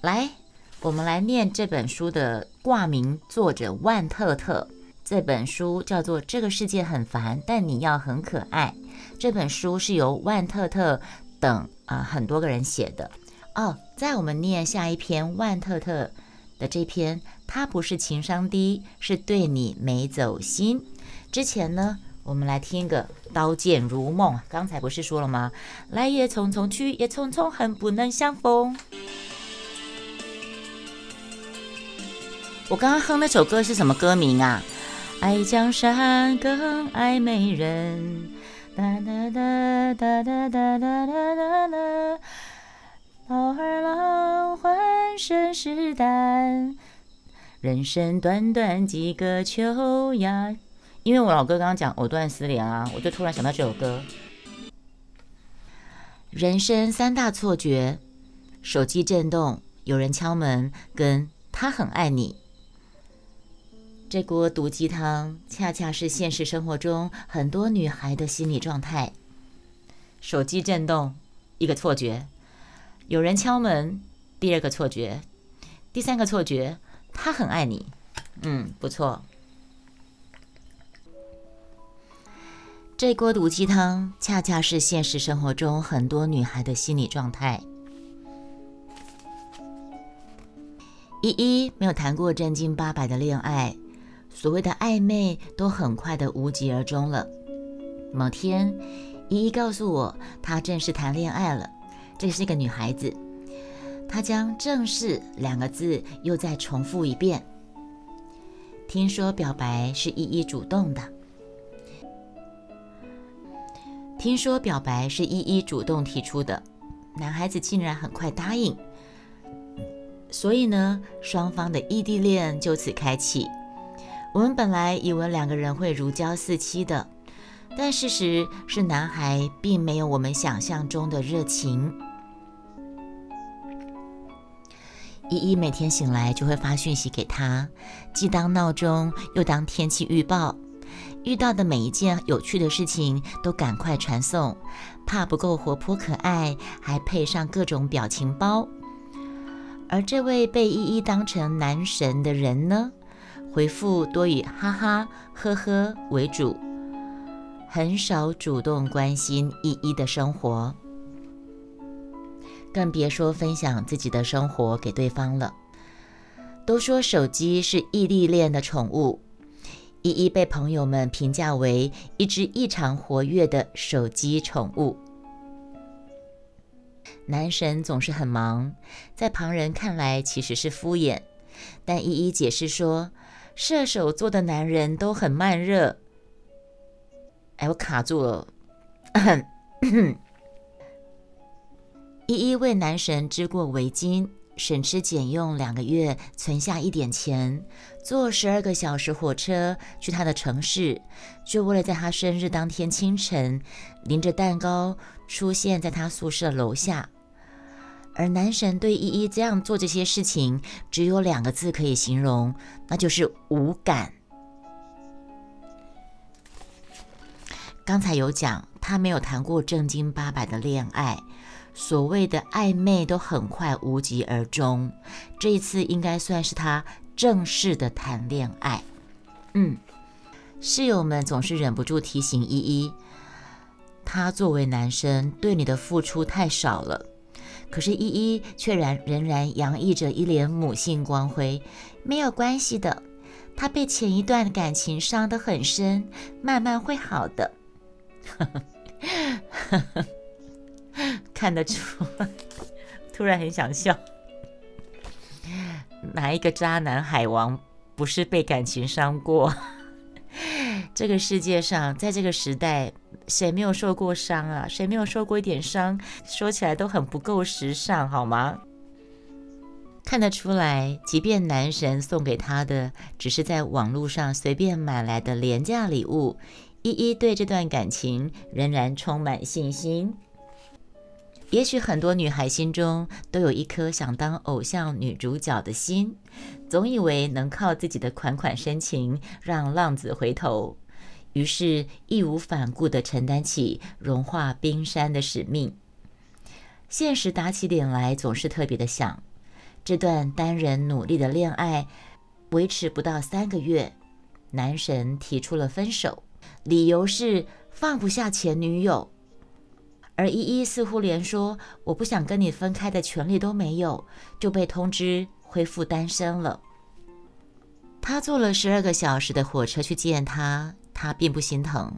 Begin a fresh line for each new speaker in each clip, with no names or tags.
来，我们来念这本书的挂名作者万特特。这本书叫做《这个世界很烦，但你要很可爱》。这本书是由万特特等啊很多个人写的。哦，在我们念下一篇万特特的这篇，他不是情商低，是对你没走心。之前呢，我们来听个《刀剑如梦》。刚才不是说了吗？来也匆匆，去也匆匆，恨不能相逢。我刚刚哼那首歌是什么歌名啊？爱江山更爱美人。哒哒哒哒哒哒哒哒哒。老儿郎浑身是胆，人生短短几个秋呀。因为我老哥刚刚讲藕断丝连啊，我就突然想到这首歌。人生三大错觉：手机震动，有人敲门，跟他很爱你。这锅毒鸡汤，恰恰是现实生活中很多女孩的心理状态。手机震动，一个错觉；有人敲门，第二个错觉；第三个错觉，他很爱你。嗯，不错。这锅毒鸡汤，恰恰是现实生活中很多女孩的心理状态。依依没有谈过正经八百的恋爱。所谓的暧昧都很快的无疾而终了。某天，依依告诉我，她正式谈恋爱了。这是一个女孩子。她将“正式”两个字又再重复一遍。听说表白是依依主动的。听说表白是依依主动提出的，男孩子竟然很快答应。所以呢，双方的异地恋就此开启。我们本来以为两个人会如胶似漆的，但事实是，男孩并没有我们想象中的热情。依依每天醒来就会发讯息给他，既当闹钟又当天气预报，遇到的每一件有趣的事情都赶快传送，怕不够活泼可爱，还配上各种表情包。而这位被依依当成男神的人呢？回复多以哈哈、呵呵为主，很少主动关心依依的生活，更别说分享自己的生活给对方了。都说手机是异地恋的宠物，依依被朋友们评价为一只异常活跃的手机宠物。男神总是很忙，在旁人看来其实是敷衍，但依依解释说。射手座的男人都很慢热。哎，我卡住了。一一为男神织过围巾，省吃俭用两个月存下一点钱，坐十二个小时火车去他的城市，就为了在他生日当天清晨，拎着蛋糕出现在他宿舍楼下。而男神对依依这样做这些事情，只有两个字可以形容，那就是无感。刚才有讲，他没有谈过正经八百的恋爱，所谓的暧昧都很快无疾而终。这一次应该算是他正式的谈恋爱。嗯，室友们总是忍不住提醒依依，他作为男生对你的付出太少了。可是依依却然仍然洋溢着一脸母性光辉，没有关系的，她被前一段感情伤得很深，慢慢会好的。看得出，突然很想笑。哪一个渣男海王不是被感情伤过？这个世界上，在这个时代。谁没有受过伤啊？谁没有受过一点伤？说起来都很不够时尚，好吗？看得出来，即便男神送给她的只是在网络上随便买来的廉价礼物，依依对这段感情仍然充满信心。也许很多女孩心中都有一颗想当偶像女主角的心，总以为能靠自己的款款深情让浪子回头。于是义无反顾地承担起融化冰山的使命。现实打起脸来总是特别的响，这段单人努力的恋爱维持不到三个月，男神提出了分手，理由是放不下前女友。而依依似乎连说我不想跟你分开的权利都没有，就被通知恢复单身了。他坐了十二个小时的火车去见他，他并不心疼。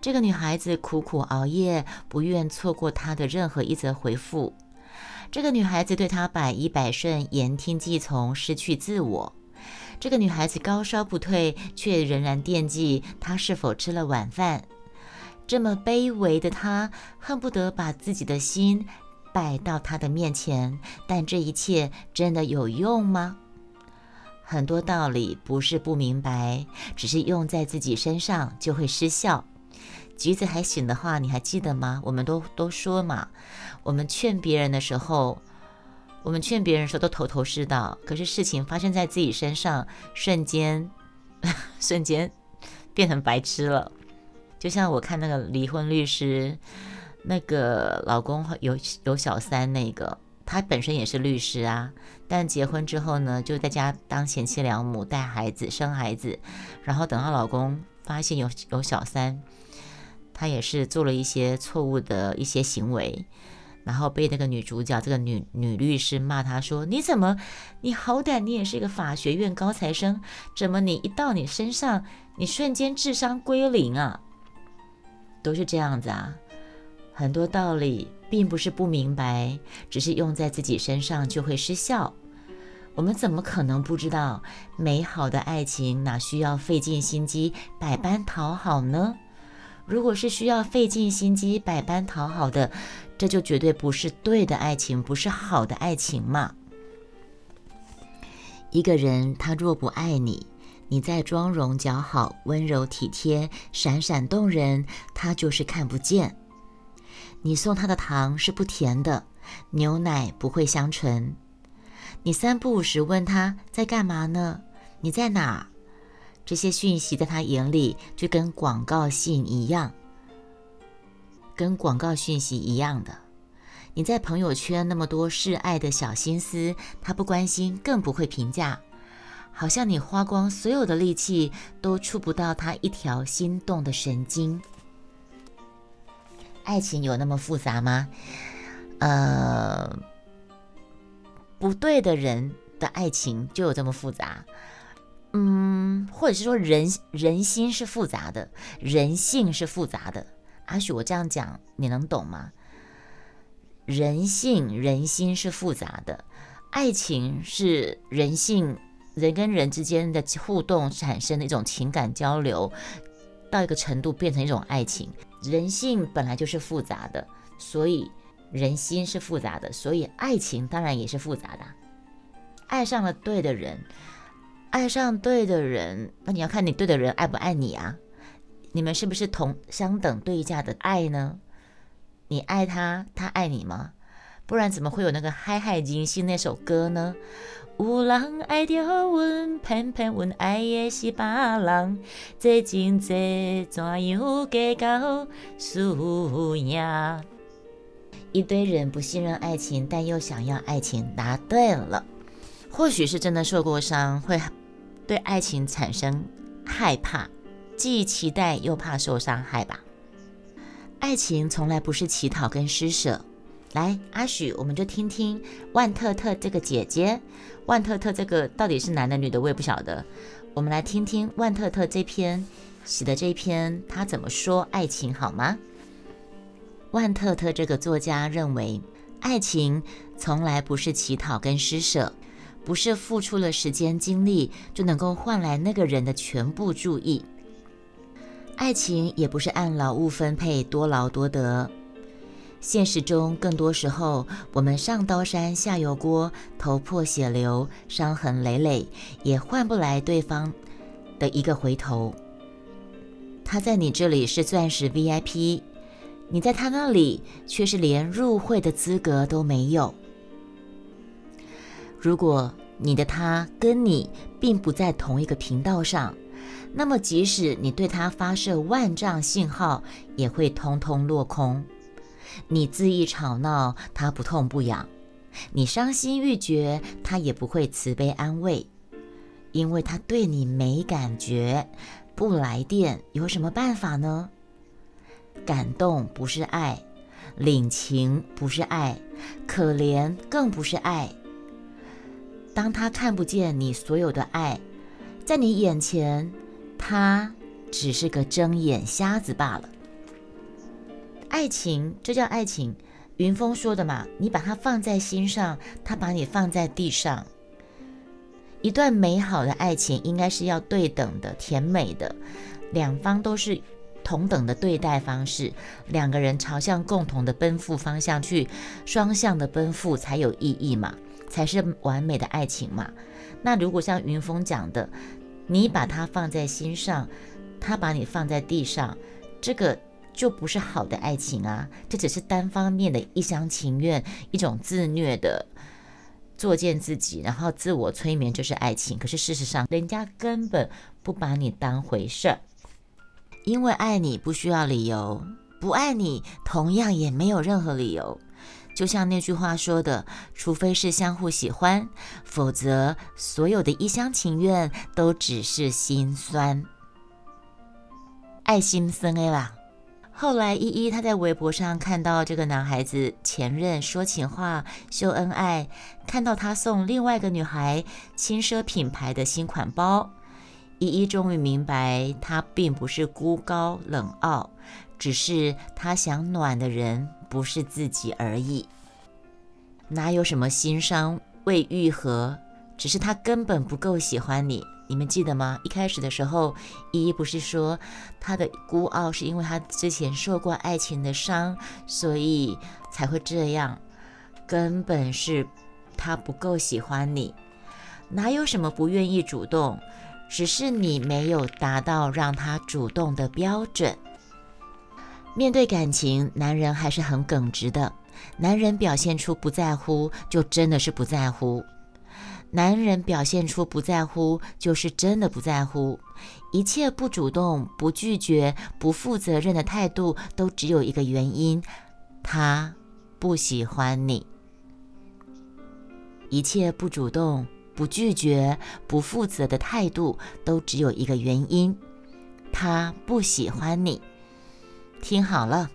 这个女孩子苦苦熬夜，不愿错过他的任何一则回复。这个女孩子对他百依百顺，言听计从，失去自我。这个女孩子高烧不退，却仍然惦记他是否吃了晚饭。这么卑微的他，恨不得把自己的心摆到他的面前，但这一切真的有用吗？很多道理不是不明白，只是用在自己身上就会失效。橘子还醒的话，你还记得吗？我们都都说嘛，我们劝别人的时候，我们劝别人的时候都头头是道，可是事情发生在自己身上，瞬间 瞬间变成白痴了。就像我看那个离婚律师，那个老公有有小三那个，他本身也是律师啊，但结婚之后呢，就在家当贤妻良母，带孩子、生孩子，然后等到老公发现有有小三，他也是做了一些错误的一些行为，然后被那个女主角这个女女律师骂他说：“你怎么，你好歹你也是一个法学院高材生，怎么你一到你身上，你瞬间智商归零啊？”都是这样子啊，很多道理并不是不明白，只是用在自己身上就会失效。我们怎么可能不知道，美好的爱情哪需要费尽心机、百般讨好呢？如果是需要费尽心机、百般讨好的，这就绝对不是对的爱情，不是好的爱情嘛。一个人他若不爱你，你再妆容姣好、温柔体贴、闪闪动人，他就是看不见。你送他的糖是不甜的，牛奶不会香醇。你三不五时问他在干嘛呢？你在哪？这些讯息在他眼里就跟广告信一样，跟广告讯息一样的。你在朋友圈那么多示爱的小心思，他不关心，更不会评价。好像你花光所有的力气都触不到他一条心动的神经。爱情有那么复杂吗？呃，不对的人的爱情就有这么复杂。嗯，或者是说人人心是复杂的，人性是复杂的。阿许，我这样讲你能懂吗？人性、人心是复杂的，爱情是人性。人跟人之间的互动产生的一种情感交流，到一个程度变成一种爱情。人性本来就是复杂的，所以人心是复杂的，所以爱情当然也是复杂的。爱上了对的人，爱上对的人，那你要看你对的人爱不爱你啊？你们是不是同相等对价的爱呢？你爱他，他爱你吗？不然怎么会有那个《嗨嗨金星》那首歌呢？有人爱着阮，偏偏阮爱的是别人，这情这怎样计较输赢？一堆人不信任爱情，但又想要爱情。答对了，或许是真的受过伤，会对爱情产生害怕，既期待又怕受伤害吧。爱情从来不是乞讨跟施舍。来，阿许，我们就听听万特特这个姐姐。万特特这个到底是男的女的，我也不晓得。我们来听听万特特这篇写的这篇，他怎么说爱情好吗？万特特这个作家认为，爱情从来不是乞讨跟施舍，不是付出了时间精力就能够换来那个人的全部注意。爱情也不是按劳务分配，多劳多得。现实中，更多时候，我们上刀山下油锅，头破血流，伤痕累累，也换不来对方的一个回头。他在你这里是钻石 VIP，你在他那里却是连入会的资格都没有。如果你的他跟你并不在同一个频道上，那么即使你对他发射万丈信号，也会通通落空。你恣意吵闹，他不痛不痒；你伤心欲绝，他也不会慈悲安慰，因为他对你没感觉，不来电有什么办法呢？感动不是爱，领情不是爱，可怜更不是爱。当他看不见你所有的爱，在你眼前，他只是个睁眼瞎子罢了。爱情，这叫爱情。云峰说的嘛，你把它放在心上，他把你放在地上。一段美好的爱情应该是要对等的、甜美的，两方都是同等的对待方式，两个人朝向共同的奔赴方向去，双向的奔赴才有意义嘛，才是完美的爱情嘛。那如果像云峰讲的，你把它放在心上，他把你放在地上，这个。就不是好的爱情啊！这只是单方面的一厢情愿，一种自虐的作践自己，然后自我催眠就是爱情。可是事实上，人家根本不把你当回事儿，因为爱你不需要理由，不爱你同样也没有任何理由。就像那句话说的：“除非是相互喜欢，否则所有的一厢情愿都只是心酸。”爱心森 A 啦。后来，依依她在微博上看到这个男孩子前任说情话、秀恩爱，看到他送另外一个女孩轻奢品牌的新款包，依依终于明白，他并不是孤高冷傲，只是他想暖的人不是自己而已。哪有什么心伤未愈合，只是他根本不够喜欢你。你们记得吗？一开始的时候，依依不是说她的孤傲是因为她之前受过爱情的伤，所以才会这样。根本是他不够喜欢你，哪有什么不愿意主动，只是你没有达到让他主动的标准。面对感情，男人还是很耿直的。男人表现出不在乎，就真的是不在乎。男人表现出不在乎，就是真的不在乎。一切不主动、不拒绝、不负责任的态度，都只有一个原因：他不喜欢你。一切不主动、不拒绝、不负责的态度，都只有一个原因：他不喜欢你。听好了，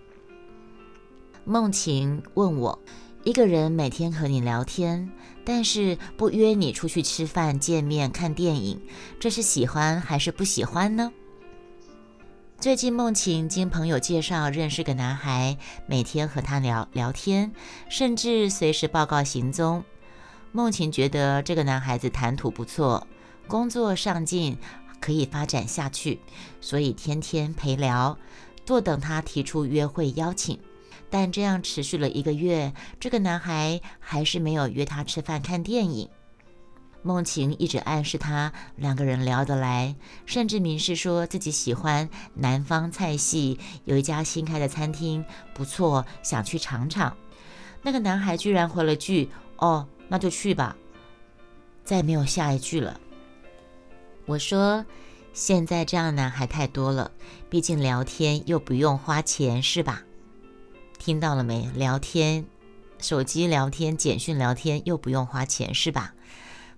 梦晴问我。一个人每天和你聊天，但是不约你出去吃饭、见面、看电影，这是喜欢还是不喜欢呢？最近梦晴经朋友介绍认识个男孩，每天和他聊聊天，甚至随时报告行踪。梦晴觉得这个男孩子谈吐不错，工作上进，可以发展下去，所以天天陪聊，坐等他提出约会邀请。但这样持续了一个月，这个男孩还是没有约她吃饭、看电影。梦晴一直暗示他两个人聊得来，甚至明示说自己喜欢南方菜系，有一家新开的餐厅不错，想去尝尝。那个男孩居然回了句：“哦，那就去吧。”再没有下一句了。我说：“现在这样男孩太多了，毕竟聊天又不用花钱，是吧？”听到了没？聊天，手机聊天，简讯聊天，又不用花钱，是吧？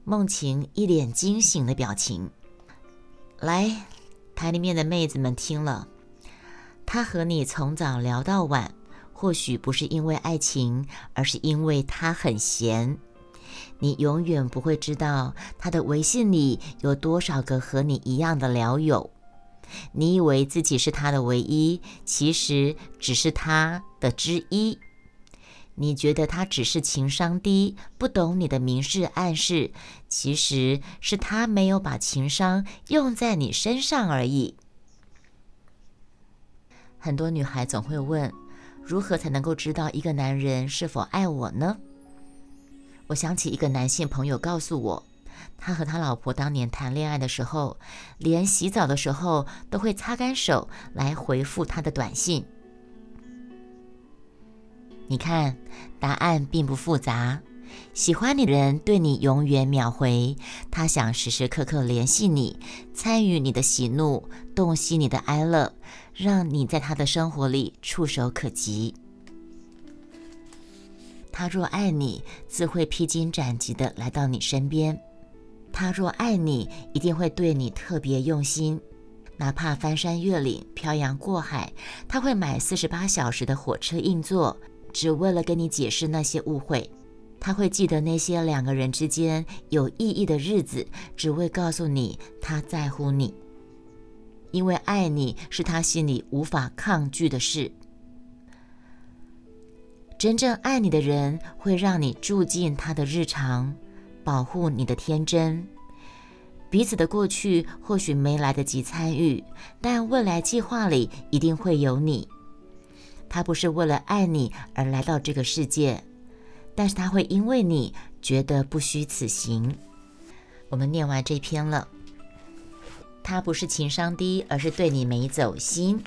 梦晴一脸惊醒的表情。来，台里面的妹子们听了，他和你从早聊到晚，或许不是因为爱情，而是因为他很闲。你永远不会知道他的微信里有多少个和你一样的聊友。你以为自己是他的唯一，其实只是他的之一。你觉得他只是情商低，不懂你的明示暗示，其实是他没有把情商用在你身上而已。很多女孩总会问：如何才能够知道一个男人是否爱我呢？我想起一个男性朋友告诉我。他和他老婆当年谈恋爱的时候，连洗澡的时候都会擦干手来回复他的短信。你看，答案并不复杂。喜欢你的人对你永远秒回，他想时时刻刻联系你，参与你的喜怒，洞悉你的哀乐，让你在他的生活里触手可及。他若爱你，自会披荆斩棘的来到你身边。他若爱你，一定会对你特别用心，哪怕翻山越岭、漂洋过海，他会买四十八小时的火车硬座，只为了跟你解释那些误会。他会记得那些两个人之间有意义的日子，只为告诉你他在乎你，因为爱你是他心里无法抗拒的事。真正爱你的人会让你住进他的日常，保护你的天真。彼此的过去或许没来得及参与，但未来计划里一定会有你。他不是为了爱你而来到这个世界，但是他会因为你觉得不虚此行。我们念完这篇了，他不是情商低，而是对你没走心。